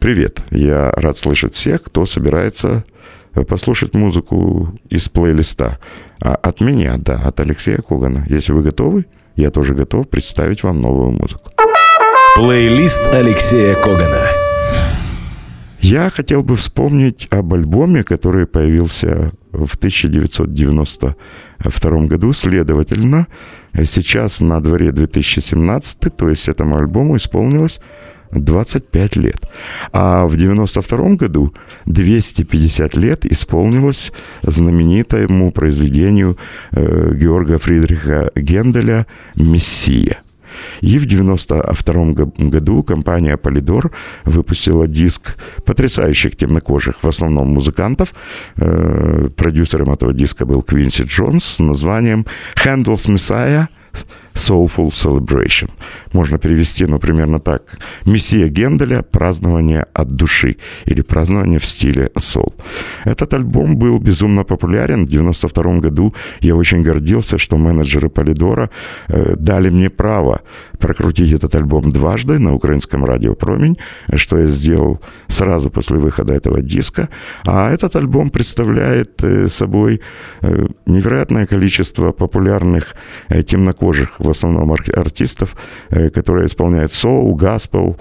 Привет, я рад слышать всех, кто собирается послушать музыку из плейлиста. А от меня, да, от Алексея Когана. Если вы готовы, я тоже готов представить вам новую музыку. Плейлист Алексея Когана. Я хотел бы вспомнить об альбоме, который появился в 1992 году. Следовательно, сейчас на дворе 2017, то есть этому альбому исполнилось 25 лет. А в 92 году 250 лет исполнилось знаменитому произведению э, Георга Фридриха Генделя «Мессия». И в 1992 году компания Polydor выпустила диск потрясающих темнокожих, в основном музыкантов. Э, продюсером этого диска был Квинси Джонс с названием «Handel's Messiah» Soulful Celebration. Можно перевести, ну, примерно так. Мессия Генделя «Празднование от души» или «Празднование в стиле soul». Этот альбом был безумно популярен. В 92 году я очень гордился, что менеджеры Полидора э, дали мне право прокрутить этот альбом дважды на украинском радио «Промень», что я сделал сразу после выхода этого диска. А этот альбом представляет э, собой э, невероятное количество популярных э, темнокожих в основном артистов, которые исполняют соул, гаспел,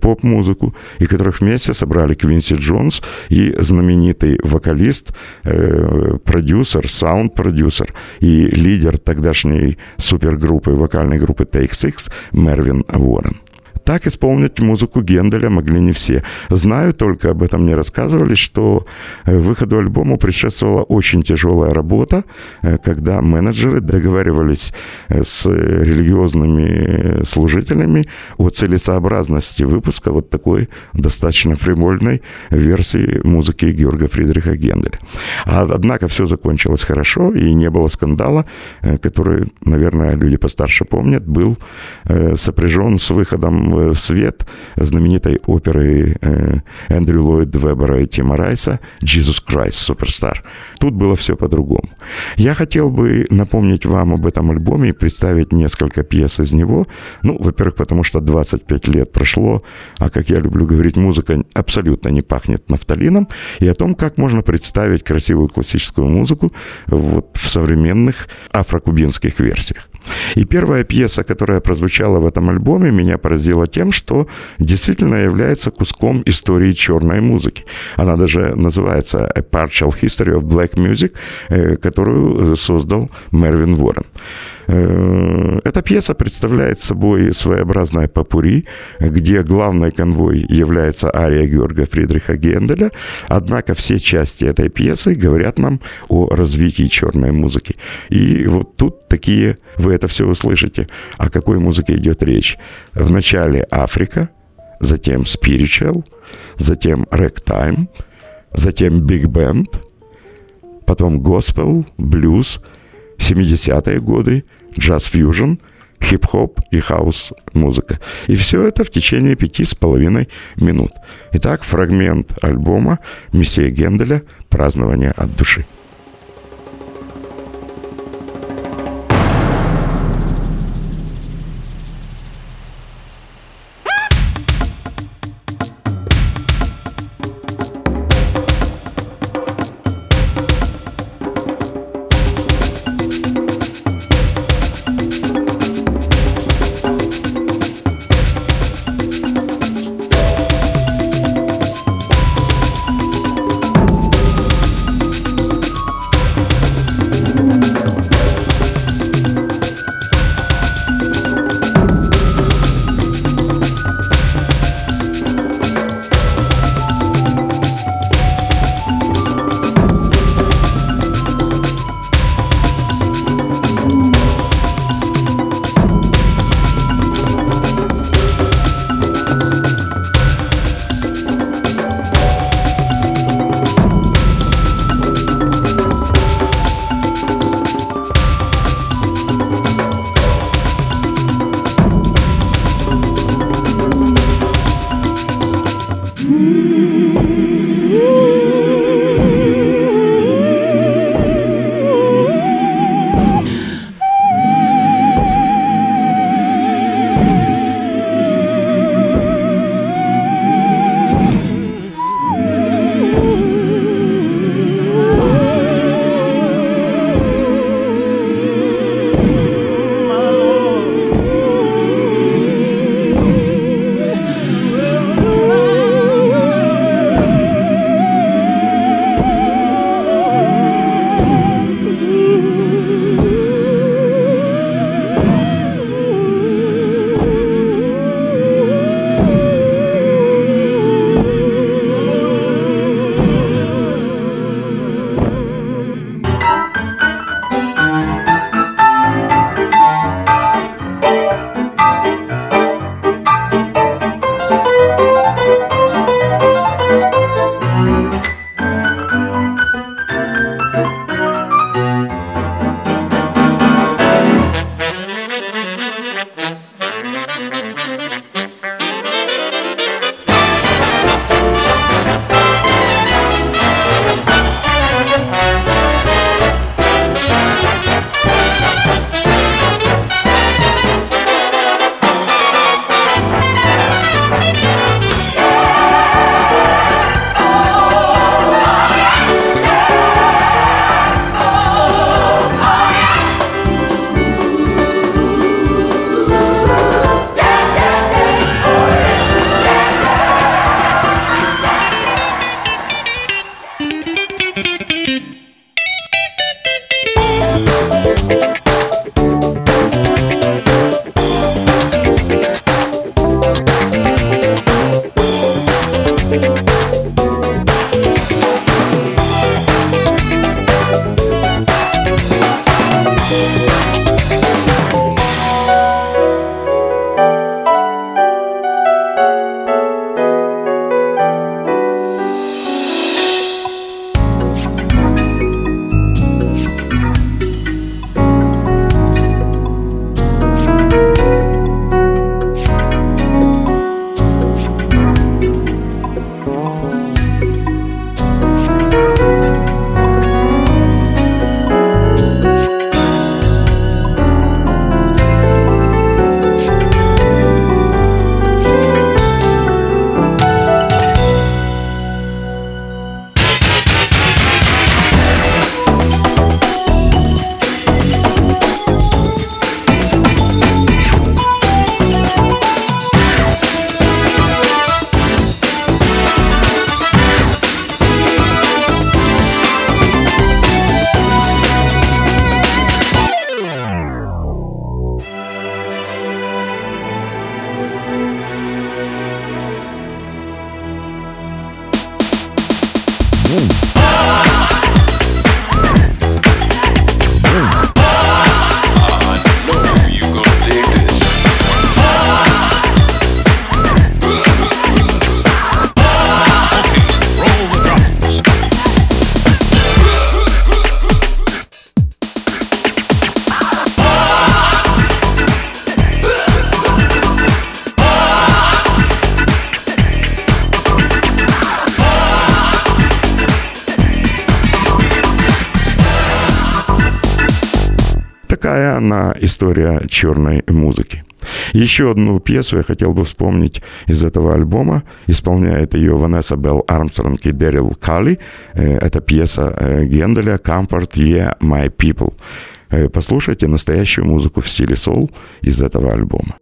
поп-музыку, и которых вместе собрали Квинси Джонс и знаменитый вокалист, э, продюсер, саунд-продюсер и лидер тогдашней супергруппы, вокальной группы Six Мервин Уоррен. Так исполнить музыку Генделя могли не все. Знаю, только об этом мне рассказывали, что э, выходу альбома предшествовала очень тяжелая работа, э, когда менеджеры договаривались э, с религиозными служителями о целесообразности выпуска вот такой достаточно фривольной версии музыки Георга Фридриха Генделя. А, однако все закончилось хорошо, и не было скандала, который, наверное, люди постарше помнят, был сопряжен с выходом в свет знаменитой оперы э, Эндрю Ллойд Вебера и Тима Райса «Jesus Christ Superstar». Тут было все по-другому. Я хотел бы напомнить вам об этом альбоме и представить несколько пьес из него. Ну, во-первых, потому что 25 лет прошло, а, как я люблю говорить, музыка абсолютно не пахнет нафталином, и о том, как можно представить красивую классическую музыку вот в современных афрокубинских версиях. И первая пьеса, которая прозвучала в этом альбоме, меня поразила тем, что действительно является куском истории черной музыки. Она даже называется A Partial History of Black Music, э, которую создал Мервин Уоррен. Э, эта пьеса представляет собой своеобразное попури, где главной конвой является ария Георга Фридриха Генделя, однако все части этой пьесы говорят нам о развитии черной музыки. И вот тут такие, вы это все услышите, о какой музыке идет речь. Вначале Африка, затем спиричуэл, затем рэгтайм, затем биг-бэнд, потом госпел, блюз – 70-е годы, джаз-фьюжн, хип-хоп и хаус-музыка. И все это в течение пяти с половиной минут. Итак, фрагмент альбома Мессия Генделя «Празднование от души». Такая она история черной музыки. Еще одну пьесу я хотел бы вспомнить из этого альбома. Исполняет ее Ванесса Белл Армстронг и Дэрил Калли. Э, это пьеса э, Генделя «Comfort, yeah, my people». Э, послушайте настоящую музыку в стиле сол из этого альбома.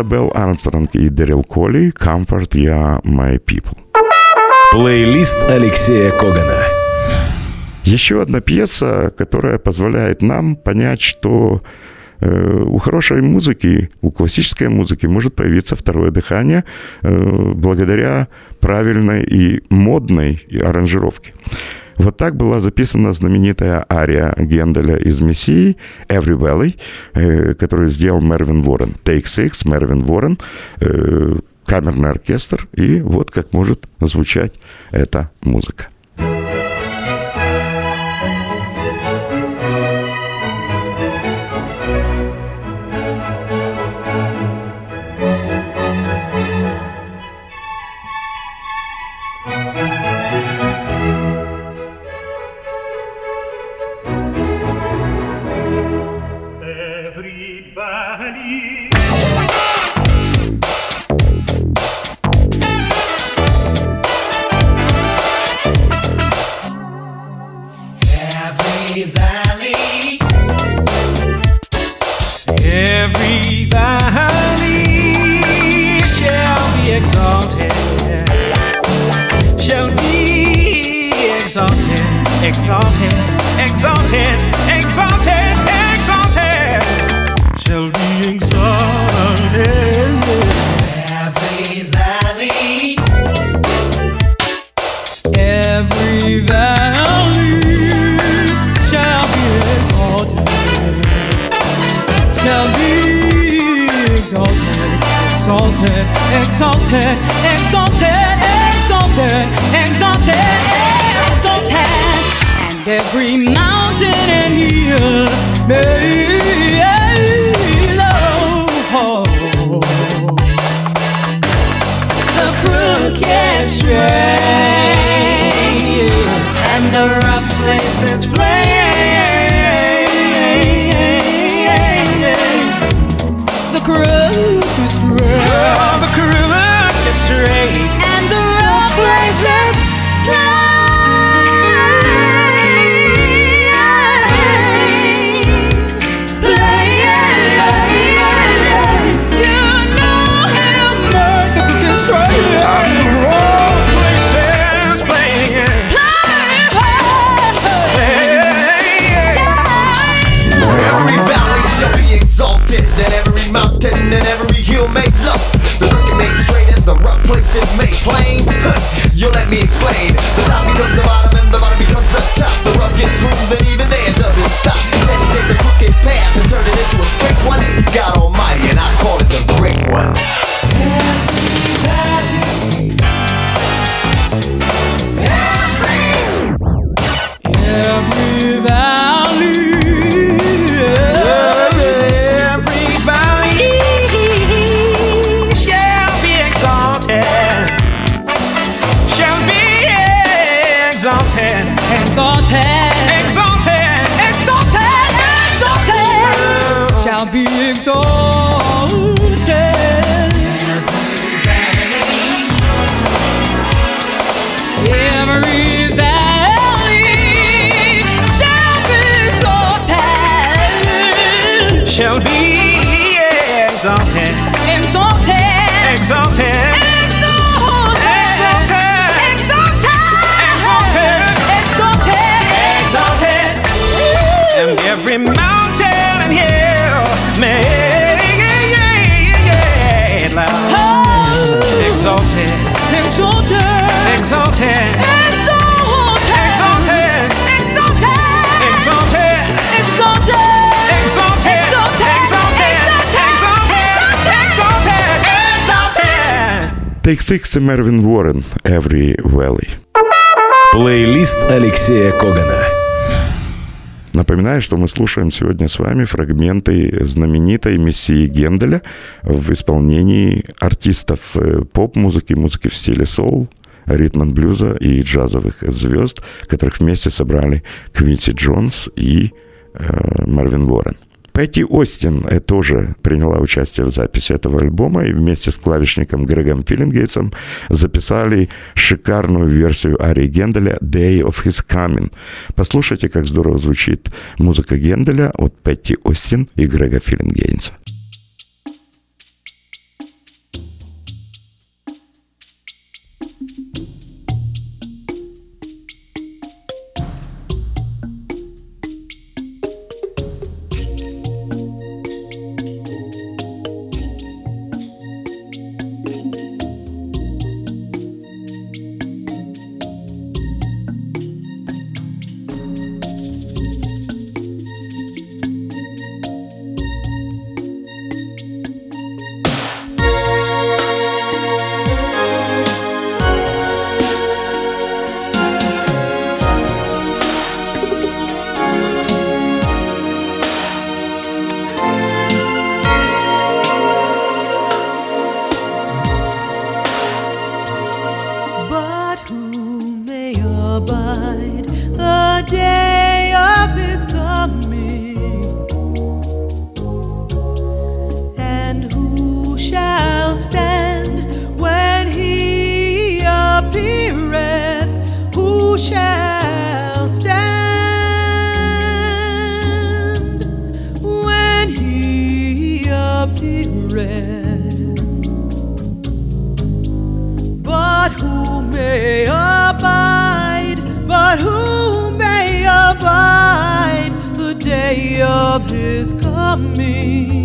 Белл Армстронг и Дэрил Колли «Comfort Ya My People». Плейлист Алексея Когана. Еще одна пьеса, которая позволяет нам понять, что э, у хорошей музыки, у классической музыки может появиться второе дыхание э, благодаря правильной и модной аранжировке. Вот так была записана знаменитая ария Генделя из «Мессии» «Every Valley», которую сделал Мервин Уоррен. «Take Six», Мервин Уоррен, э, камерный оркестр, и вот как может звучать эта музыка. Exalted, exalted. exalted, exalted, exalted, exalted, and every mountain and hill low. The crooked straight and the rough places plain. Places made plain. You let me be exalted. Take Six и Мервин Уоррен Every Valley. Плейлист Алексея Когана. Напоминаю, что мы слушаем сегодня с вами фрагменты знаменитой мессии Генделя в исполнении артистов э, поп-музыки, музыки в стиле соул, ритм блюза и джазовых звезд, которых вместе собрали Квинси Джонс и э, Марвин Уоррен. Пэтти Остин э, тоже приняла участие в записи этого альбома и вместе с клавишником Грегом Филлингейтсом записали шикарную версию арии Генделя «Day of His Coming». Послушайте, как здорово звучит музыка Генделя от Пэтти Остин и Грега Филлингейтса. Appeareth? But who may abide? But who may abide the day of his coming?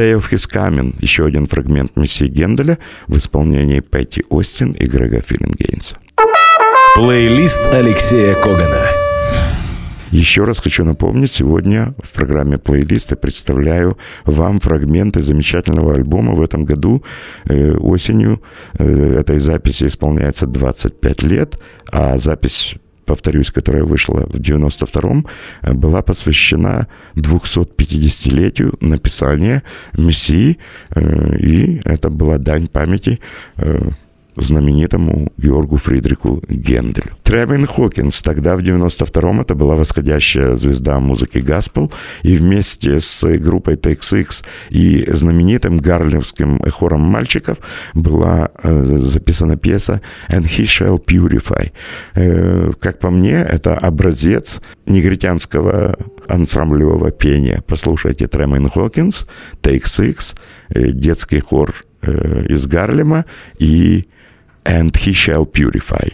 Day of His Coming, еще один фрагмент миссии Генделя в исполнении Пэтти Остин и Грега Филлингейнса. Плейлист Алексея Когана. Еще раз хочу напомнить, сегодня в программе плейлиста представляю вам фрагменты замечательного альбома. В этом году э, осенью э, этой записи исполняется 25 лет, а запись повторюсь, которая вышла в 92-м, э, была посвящена 250-летию написания «Мессии», э, и это была дань памяти э, знаменитому Георгу Фридрику Генделю. Тревин Хокинс тогда, в 92-м, это была восходящая звезда музыки Гаспел, и вместе с группой TXX и знаменитым гарлемским хором мальчиков была э, записана пьеса «And He Shall Purify». Э, как по мне, это образец негритянского ансамблевого пения. Послушайте Тревин Хокинс, TXX, э, детский хор э, из Гарлема и and he shall purify.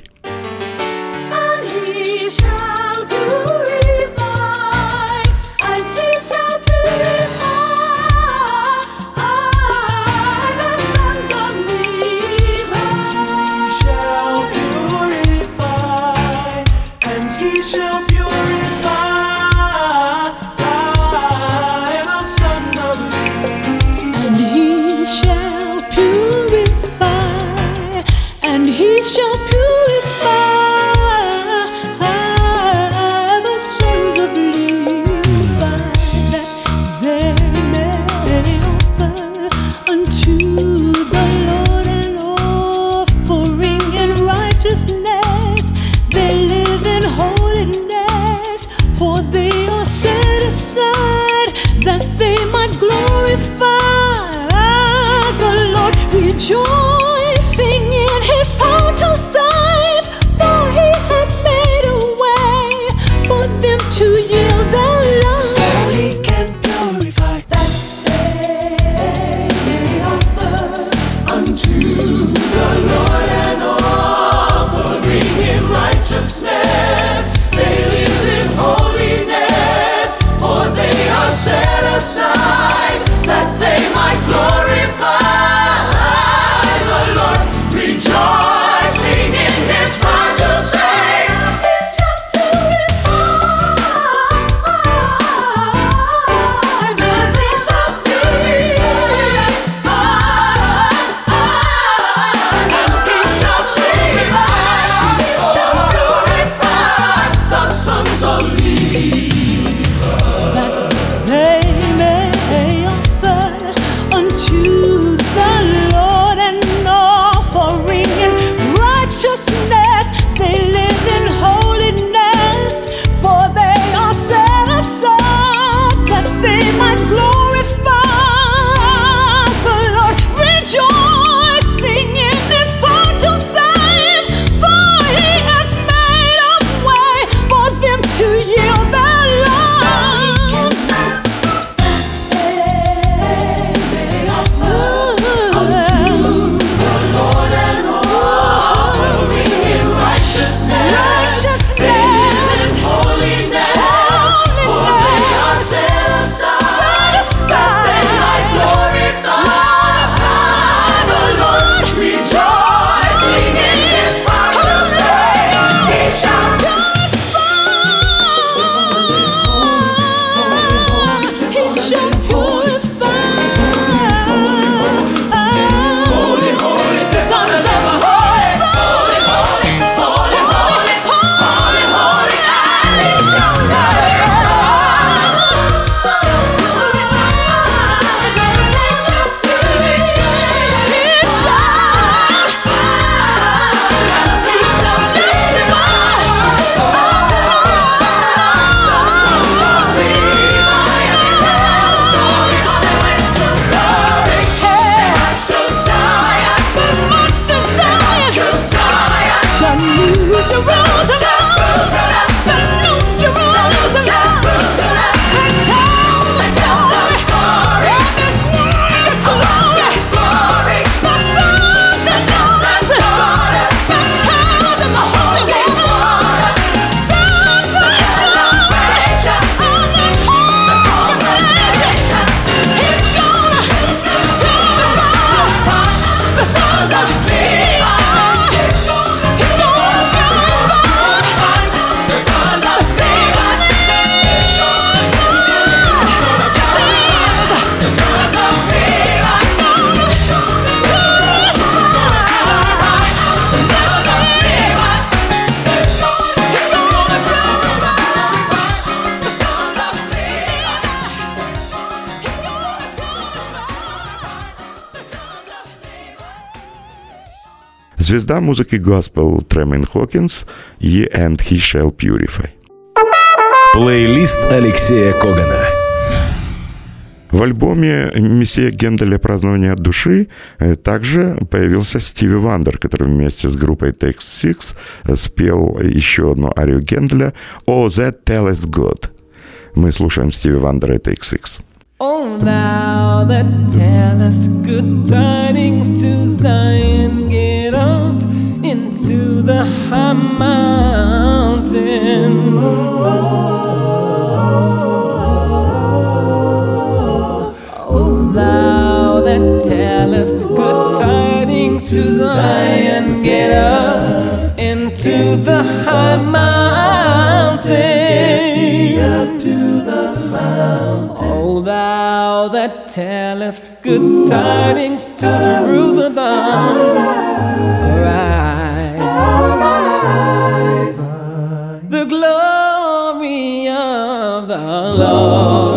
Звезда музыки госпел Тремейн Хокинс и «And He Shall Purify». Плейлист Алексея Когана. В альбоме «Мессия Генделя. Празднование от души» э, также появился Стиви Вандер, который вместе с группой Take Six спел еще одну арию Генделя «O thou that tellest good». Мы слушаем Стиви Вандера и Take Six. O thou that tellest good tidings to Zion, get up into the high mountain. O thou that tellest good tidings to Zion, get up into the high mountain mountain. Get thee up to the mountain. O thou that tellest good Ooh, tidings to Jerusalem. Arise. Arise. The glory of the Lord.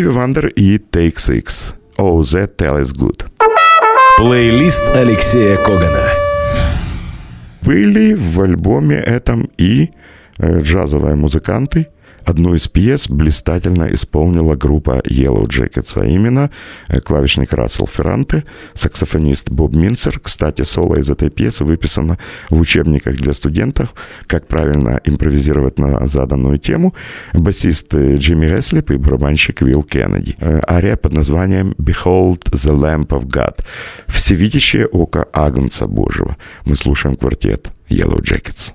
Стиви Вандер и Take Six. Oh, that tell is good. Плейлист Алексея Когана. Были в альбоме этом и э, джазовые музыканты. Одну из пьес блистательно исполнила группа Yellow Jackets, а именно э, клавишник Рассел Ферранте, саксофонист Боб Минцер. Кстати, соло из этой пьесы выписано в учебниках для студентов, как правильно импровизировать на заданную тему. Басист э, Джимми Реслип и барабанщик Уилл Кеннеди. Э, Ария под названием «Behold the Lamp of God» – «Всевидящее око Агнца Божьего». Мы слушаем квартет Yellow Jackets.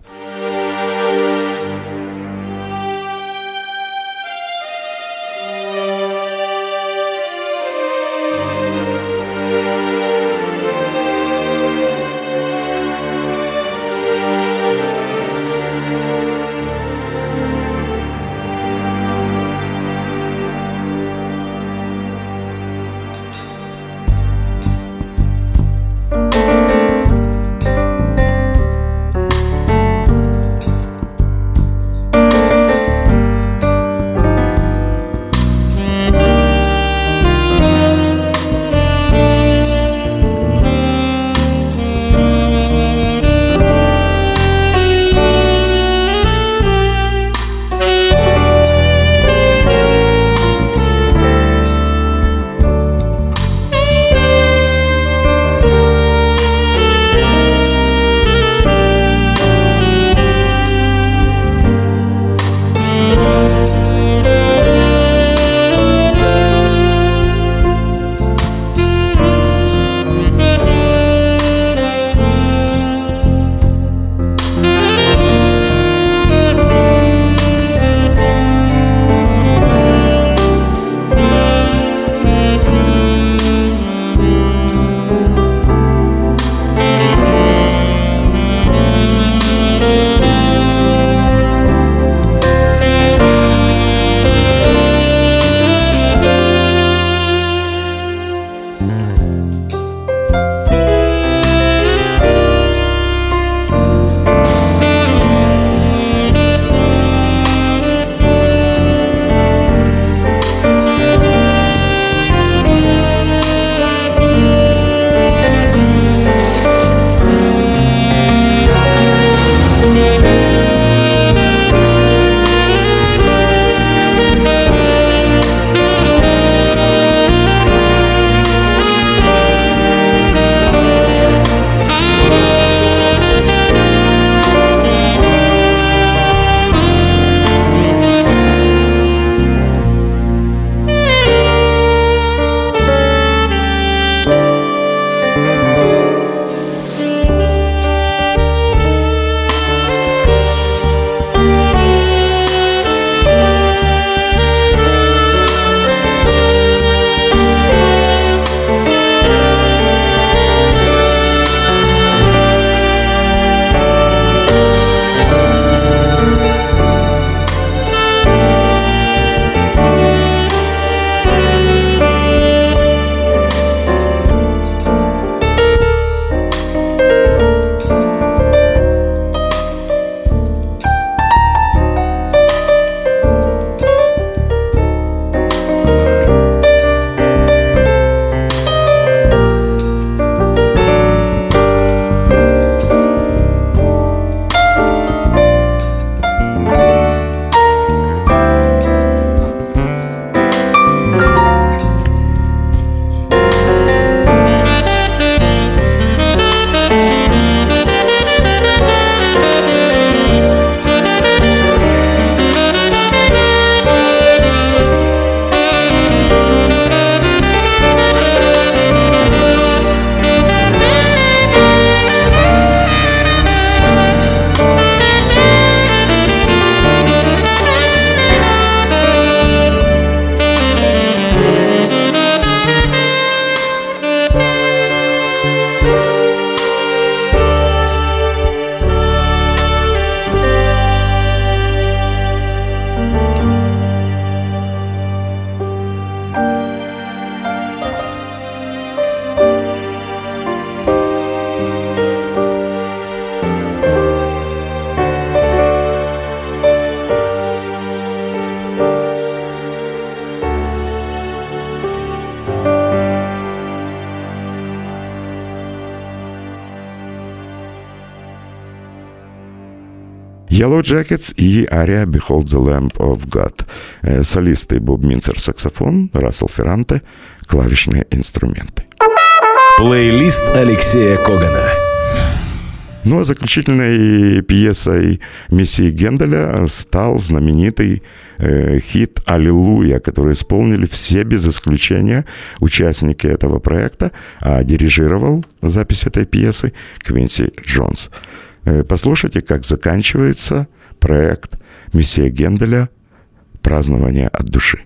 Yellow Jackets и ария Behold the Lamb of God. Э, Солисты Боб Минцер саксофон, Рассел Ферранте клавишные инструменты. Плейлист Алексея Когана. Ну а заключительной пьесой мессии Генделя стал знаменитый э, хит «Аллилуйя», который исполнили все без исключения участники этого проекта, а дирижировал запись этой пьесы Квинси Джонс. Э, послушайте, как заканчивается проект «Миссия Генделя. Празднование от души».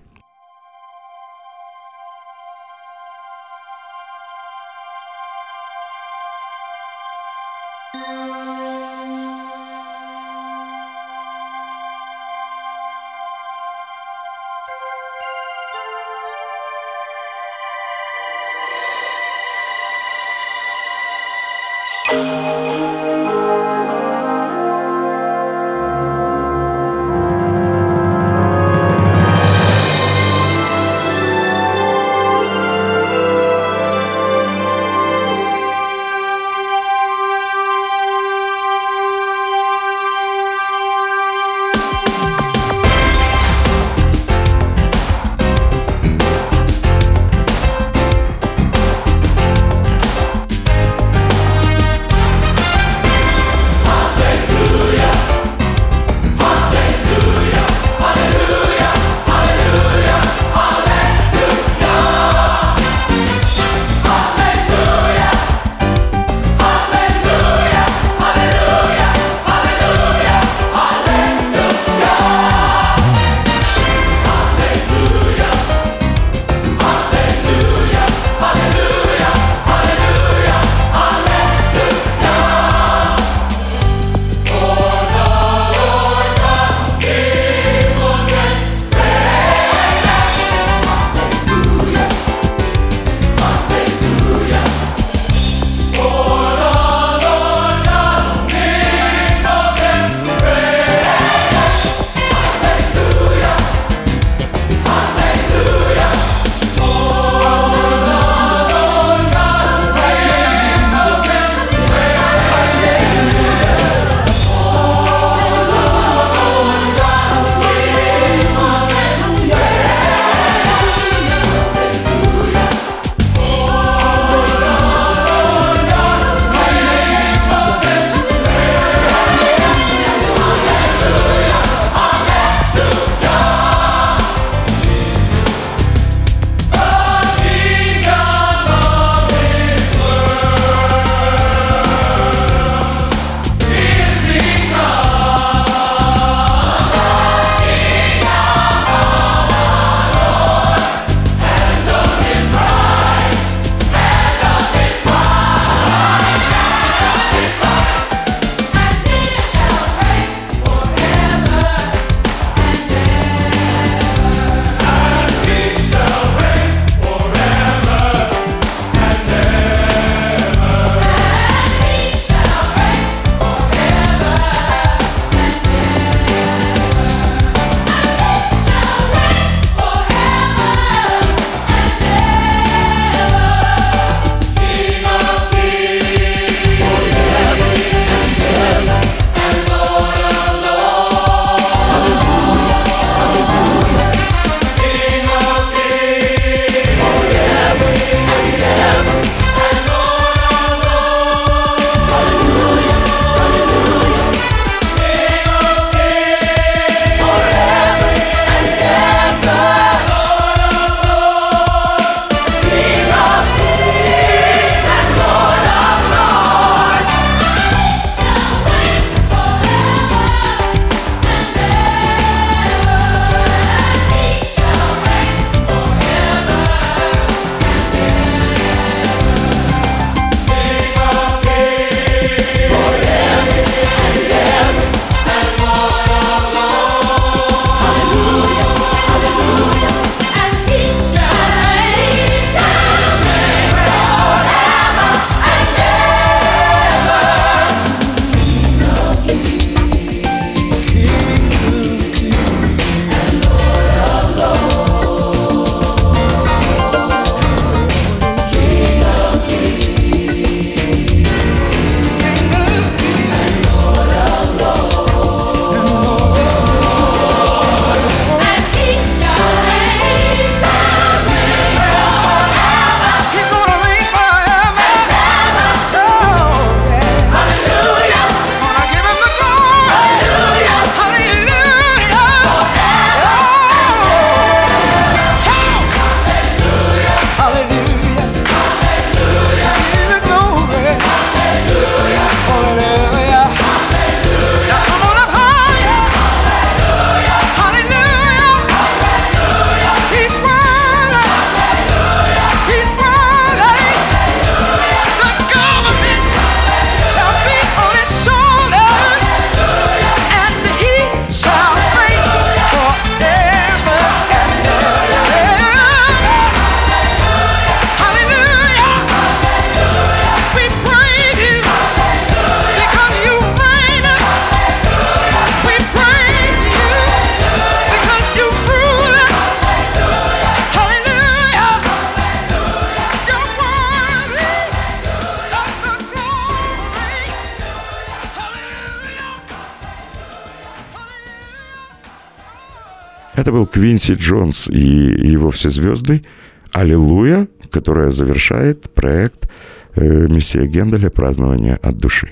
Квинси Джонс и его все звезды. Аллилуйя, которая завершает проект э, Мессия Генделя «Празднование от души».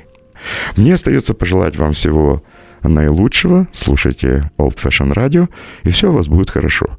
Мне остается пожелать вам всего наилучшего. Слушайте Old Fashion Radio, и все у вас будет хорошо.